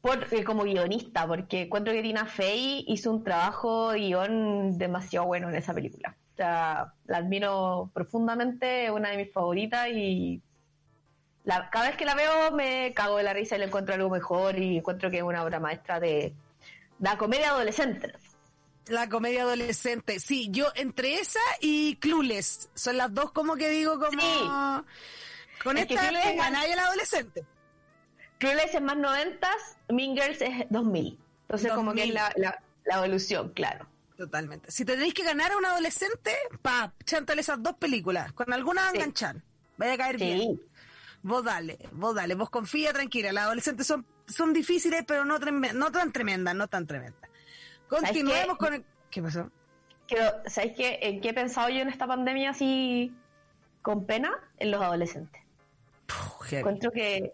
por, eh, como guionista, porque encuentro que Tina Fey hizo un trabajo de guion demasiado bueno en esa película. O sea, la admiro profundamente, es una de mis favoritas y la- cada vez que la veo me cago de la risa y le encuentro algo mejor y encuentro que es una obra maestra de la comedia adolescente. La comedia adolescente, sí, yo entre esa y Clueless, son las dos como que digo como... Sí. Con Es esta a nadie el adolescente. Clueless es más noventas, Mean Girls es 2000. Entonces como que es 2000. la, la, la evolución, claro. Totalmente. Si tenéis que ganar a un adolescente, pa, chántale esas dos películas. Con alguna Sí. enganchar. Vaya a caer Sí. bien. Vos dale, vos dale, vos confía tranquila. Las adolescentes son, son difíciles, pero no, no tan tremendas, no tan tremendas. Continuemos con el... ¿Qué pasó? ¿sabéis qué, en qué he pensado yo en esta pandemia así con pena? En los adolescentes. Encuentro que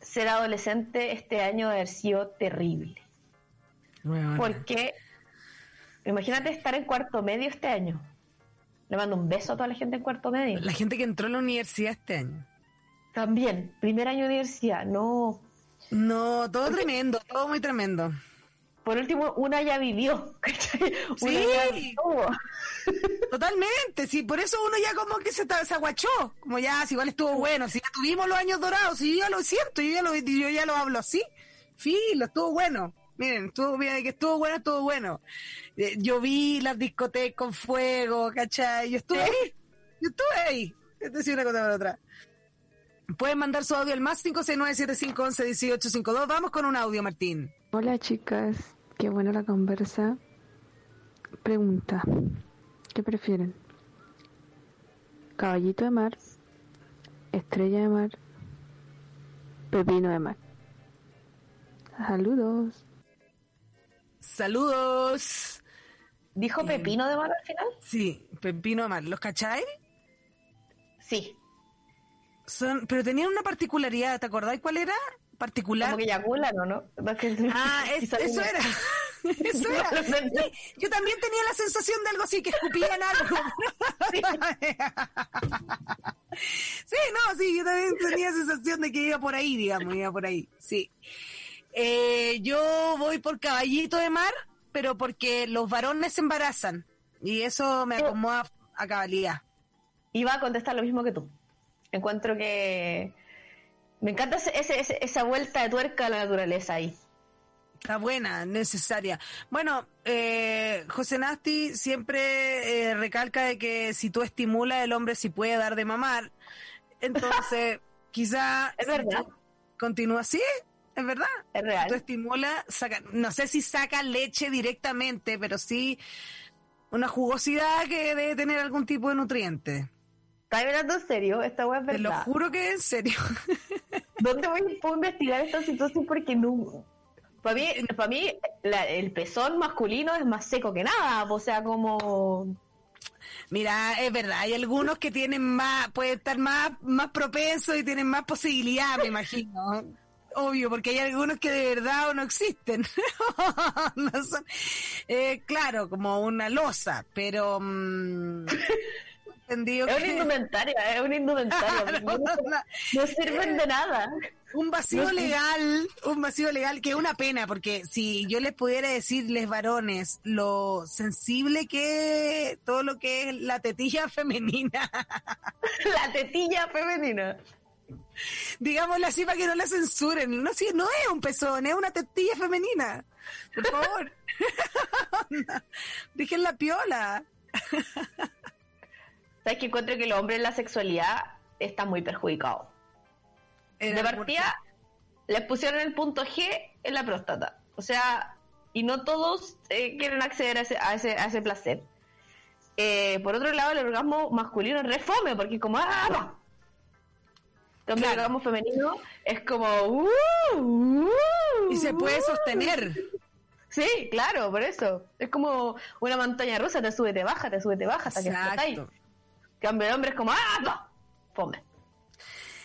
ser adolescente este año debe haber sido terrible. Weona. Porque imagínate estar en cuarto medio este año. Le mando un beso a toda la gente en cuarto medio. La gente que entró a la universidad este año. También, primer año de universidad, no. No, todo tremendo, todo muy tremendo. Por último, una ya vivió. ¿cachai? Una Sí. ya. Totalmente, sí, por eso uno ya como que se, se aguachó, como ya, si igual estuvo bueno, si ya tuvimos los años dorados, si yo ya lo siento, yo ya lo, yo ya lo hablo así, filo, estuvo bueno, miren, estuvo bien, que estuvo bueno, estuvo bueno. Eh, yo vi las discotecas con fuego, ¿cachai? Yo estuve ahí, yo estuve ahí, es decir, una cosa por otra. Pueden mandar su audio al más 569-7511-1852, vamos con un audio, Martín. Hola chicas, qué buena la conversa. Pregunta, ¿qué prefieren? Caballito de mar, estrella de mar, pepino de mar. Saludos. Saludos. ¿Dijo Eh. Pepino de mano al final? Sí, Pepino de Mar, ¿los cachai? Sí. Son, pero tenían una particularidad, ¿te acordáis cuál era? Particular. Como que eyaculan, ¿o no? Ah, es- eso era. Eso era. Sí, yo también tenía la sensación de algo así, que escupían algo. Sí, no, sí, yo también tenía la sensación de que iba por ahí, digamos, iba por ahí, sí. Eh, yo voy por caballito de mar, pero porque los varones se embarazan. Y eso me acomoda a cabalidad. Iba a contestar lo mismo que tú. Encuentro que me encanta ese, ese- esa vuelta de tuerca a la naturaleza ahí. Está buena, necesaria. Bueno, eh, José Nasti siempre eh, recalca de que si tú estimulas, el hombre sí puede dar de mamar. Entonces, quizá... Es verdad. Continúa así, es verdad. Es Si tú real. estimulas, saca, no sé si saca leche directamente, pero sí una jugosidad que debe tener algún tipo de nutriente. ¿Estás hablando en serio? Esta weá es Te lo verdad. juro que en serio. ¿Dónde voy puedo investigar esta situación? Porque no. Para mí, para mí la- el pezón masculino es más seco que nada. O sea, como. Mira, es verdad, hay algunos que tienen más, pueden estar más, más propensos y tienen más posibilidad, me imagino. Obvio, porque hay algunos que de verdad o no existen. No son- eh, claro, como una losa, pero mm, entendido Es una que indumentaria, es una indumentaria. No, no sirven de nada. un vacío No, legal, un vacío legal que es una pena, porque si yo les pudiera decirles varones lo sensible que todo lo que es la tetilla femenina. La tetilla femenina. Digámoslo así para que no la censuren. No, sí, no es un pezón, es una tetilla femenina. Por favor. Dejen la piola. ¿Sabes que encuentro que el hombre en la sexualidad está muy perjudicado? De partida, les pusieron el punto G en la próstata. O sea, y no todos eh, quieren acceder a ese, a ese, a ese placer. Eh, por otro lado, el orgasmo masculino es refome, porque es como ¡ah! El orgasmo femenino es como ¡uh! uh y se puede sostener. Sí, claro, por eso. Es como una montaña rusa, te sube, te baja, te sube, te baja, hasta que ahí. Cambio de hombre es como ¡ah! Fome.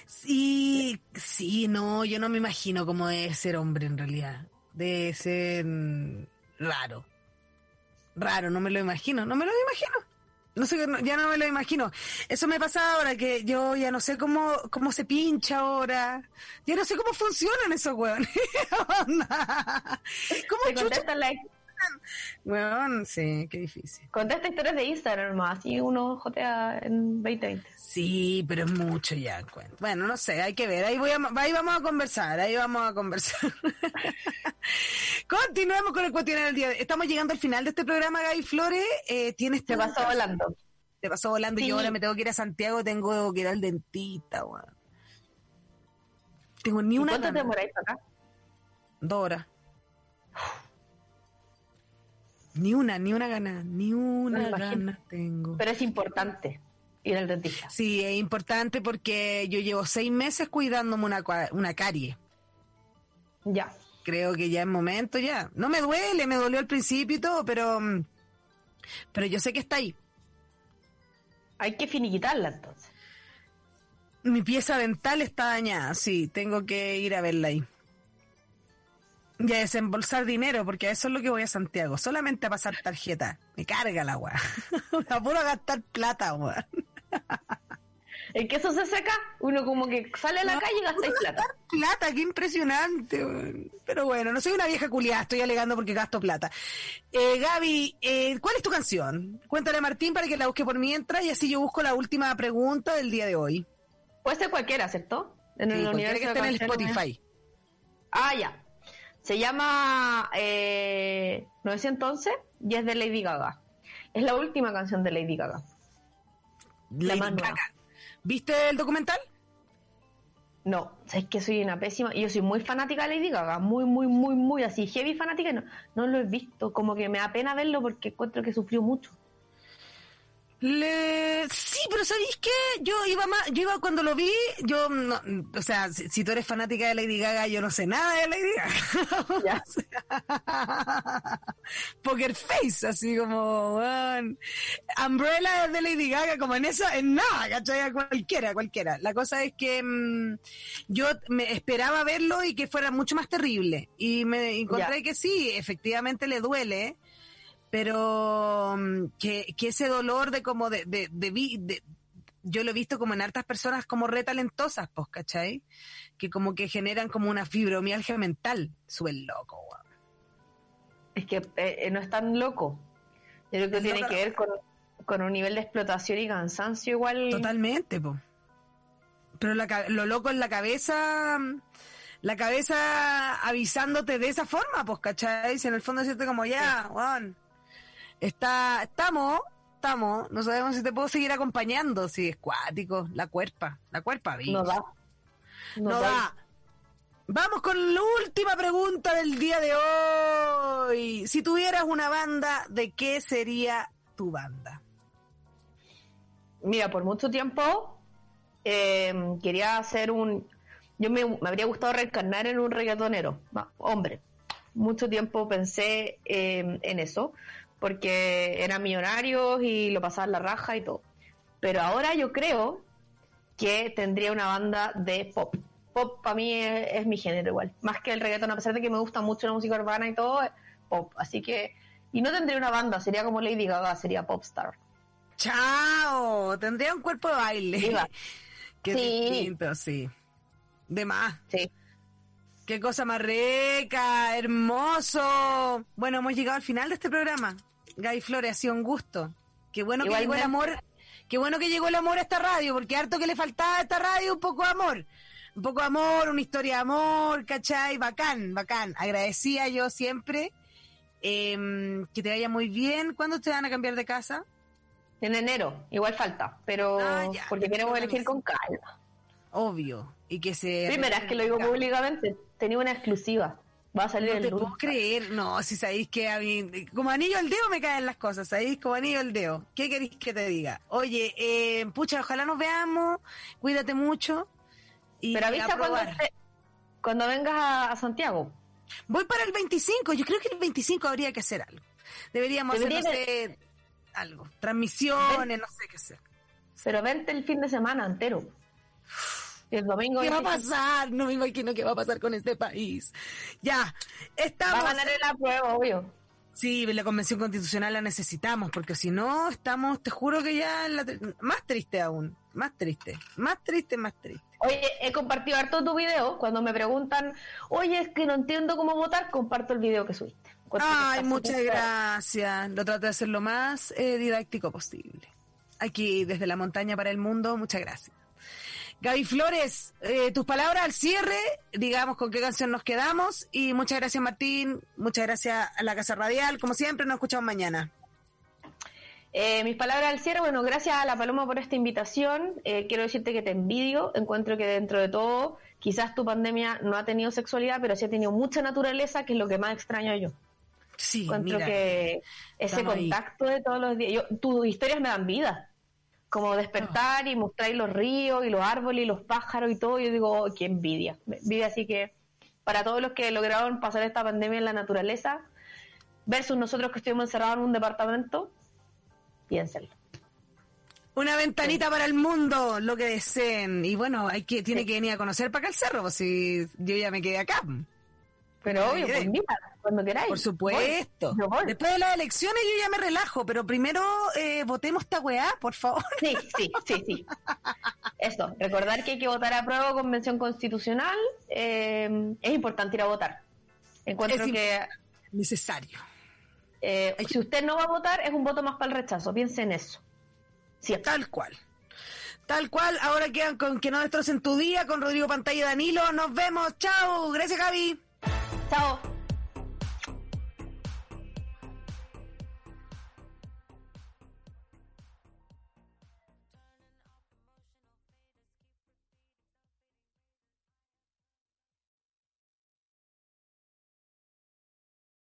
Sí, sí, no, yo no me imagino cómo debe ser hombre en realidad. Debe ser raro. Raro, no me lo imagino, no me lo imagino. No sé, ya no me lo imagino. Eso me pasa ahora que yo ya no sé cómo, cómo se pincha ahora. Ya no sé cómo funcionan esos weones. ¿Cómo chucha? Bueno, sí, qué difícil. Contesta historias de Instagram más, así uno jotea en 2020. Sí, pero es mucho ya. Bueno, no sé, hay que ver. Ahí, voy a, ahí vamos a conversar, ahí vamos a conversar. Continuemos con el cuestionario del día. Estamos llegando al final de este programa, Gaby Flores. Eh, tienes Te pasó volando. Te pasó volando y yo ahora me tengo que ir a Santiago, tengo que ir al dentista, weón. Tengo ni una. ¿Cuánto te demoráis acá? Dos horas. Ni una, ni una gana, ni una gana tengo. Pero es importante ir al dentista. Sí, es importante porque yo llevo seis meses cuidándome una, una carie. Ya. Creo que ya es momento ya. No me duele, me dolió al principio y todo, pero, mm, pero yo sé que está ahí. Hay que finiquitarla entonces. Mi pieza dental está dañada, sí, tengo que ir a verla ahí. Y a desembolsar dinero, porque a eso es lo que voy a Santiago. Solamente a pasar tarjeta. Me carga la weá. Me apuro a gastar plata, weá. El que eso se seca, uno como que sale a la calle y gasta plata. Plata, qué impresionante. Pero bueno, no soy una vieja culiada, estoy alegando porque gasto plata. Eh, Gaby, eh, ¿cuál es tu canción? Cuéntale a Martín para que la busque por mientras y así yo busco la última pregunta del día de hoy. Puede ser cualquiera, ¿cierto? En el universo que esté en el Spotify. Ah, ya. Se llama eh, 911 y es de Lady Gaga. Es la última canción de Lady Gaga. Lady Gaga. ¿Viste el documental? No, sabes que soy una pésima. Yo soy muy fanática de Lady Gaga, muy, muy, muy, muy así, heavy fanática. No, no lo he visto, como que me da pena verlo porque encuentro que sufrió mucho. Le... Sí, pero ¿sabéis qué? Yo iba más, yo iba cuando lo vi, yo, no, o sea, si, tú eres fanática de Lady Gaga, yo no sé nada de Lady Gaga. Poker Face, así como, Umbrella de Lady Gaga, como en eso, en nada, ¿cachai? Cualquiera, cualquiera. La cosa es que mm, yo me esperaba verlo y que fuera mucho más terrible. Y me encontré que sí, efectivamente le duele pero mm, que, que ese dolor de como de, de, de, yo lo he visto como en hartas personas como re talentosas, pues, ¿cachai? Que como que generan como una fibromialgia mental. Sube loco, weón. Es que eh, eh, no es tan loco. Yo creo que tiene que ver con, con, un nivel de explotación y cansancio igual. Totalmente, pues. Pero lo loco en la cabeza, la cabeza avisándote de esa forma, pues, ¿cachai? Si en el fondo siente como ya, weón. Está, estamos, estamos, no sabemos si te puedo seguir acompañando, si es cuático, la cuerpa, la cuerpa, No da. No, da. Vamos con la última pregunta del día de hoy. Si tuvieras una banda, ¿de qué sería tu banda? Mira, por mucho tiempo eh, quería hacer un... Yo me, habría gustado reencarnar en un reggaetonero, hombre. Mucho tiempo pensé eh, en eso, porque eran millonarios y lo pasaban la raja y todo. Pero ahora yo creo que tendría una banda de pop. Pop para mí es, mi género igual, más que el reggaeton, a pesar de que me gusta mucho la música urbana y todo, pop. Así que, y no tendría una banda, sería como Lady Gaga, sería Popstar. ¡Chao! Tendría un cuerpo de baile. Qué sí. distinto, sí. De más. Sí. Qué cosa más rica, hermoso. Bueno, hemos llegado al final de este programa. Gaby Flores, ha sido un gusto. Qué bueno que llegó el amor, Qué bueno que llegó el amor a esta radio, porque harto que le faltaba a esta radio un poco de amor. Un poco de amor, una historia de amor, ¿cachai? Bacán, bacán. Agradecía yo siempre. Em, que te vaya muy bien. ¿Cuándo te van a cambiar de casa? En enero, igual falta, pero Ah, ya, porque queremos elegir con calma. Obvio. Y que se... Primera es que lo digo públicamente, tenía una exclusiva. Va a salir No el te lunes. puedo creer, no, si sabéis que a mí, como anillo al dedo me caen las cosas, sabéis, como anillo al dedo. ¿Qué queréis que te diga? Oye, eh, pucha, ojalá nos veamos, cuídate mucho. Y Pero avisa cuando, cuando vengas a, a Santiago. Voy para el 25, yo creo que el 25 habría que hacer algo. Deberíamos Debería hacer, no sé, algo, transmisiones, no sé qué hacer. Pero vente el fin de semana entero. El domingo ¿Qué va a 25 pasar? No me imagino qué va a pasar con este país. Ya, va estamos... a ganar en la prueba, obvio. Sí, la convención constitucional la necesitamos, porque si no, estamos, te juro que ya en la más triste aún, más triste, más triste, más triste. Oye, he compartido harto tu video. Cuando me preguntan, oye, es que no entiendo cómo votar, comparto el video que subiste. Que Ay, muchas gracias. Lo trato de hacer lo más eh, didáctico posible. Aquí, desde la montaña para el mundo, muchas gracias. Gaby Flores, eh, tus palabras al cierre, digamos con qué canción nos quedamos. Y muchas gracias, Martín. Muchas gracias a la Casa Radial. Como siempre, nos escuchamos mañana. Eh, mis palabras al cierre, bueno, gracias a la Paloma por esta invitación. Eh, quiero decirte que te envidio. Encuentro que dentro de todo, quizás tu pandemia no ha tenido sexualidad, pero sí ha tenido mucha naturaleza, que es lo que más extraño yo. Sí, Encuentro mira. que ese ahí. contacto de todos los días. Yo, tus historias me dan vida. Como despertar y mostrar los ríos y los árboles y los pájaros y todo. Yo digo, oh, qué envidia. Envidia, así que para todos los que lograron pasar esta pandemia en la naturaleza, versus nosotros que estuvimos encerrados en un departamento, piénsenlo. Una ventanita para el mundo, lo que deseen. Y bueno, hay que, tiene que venir a conocer para acá el cerro, pues si yo ya me quedé acá. Pero obvio, pues mira, cuando queráis. Por supuesto. Voy, yo voy. Después de las elecciones yo ya me relajo, pero primero eh, votemos esta weá, por favor. Sí, sí, sí, sí. Eso, recordar que hay que votar a prueba convención constitucional. eh, es importante ir a votar. Encuentro Es que Necesario. eh, que- si usted no va a votar, es un voto más para el rechazo. Piense en eso. Siempre. Tal cual. Tal cual. Ahora quedan con que no destrocen tu día con Rodrigo Pantalla y Danilo. Nos vemos. Chao. Gracias, Javi. Chao.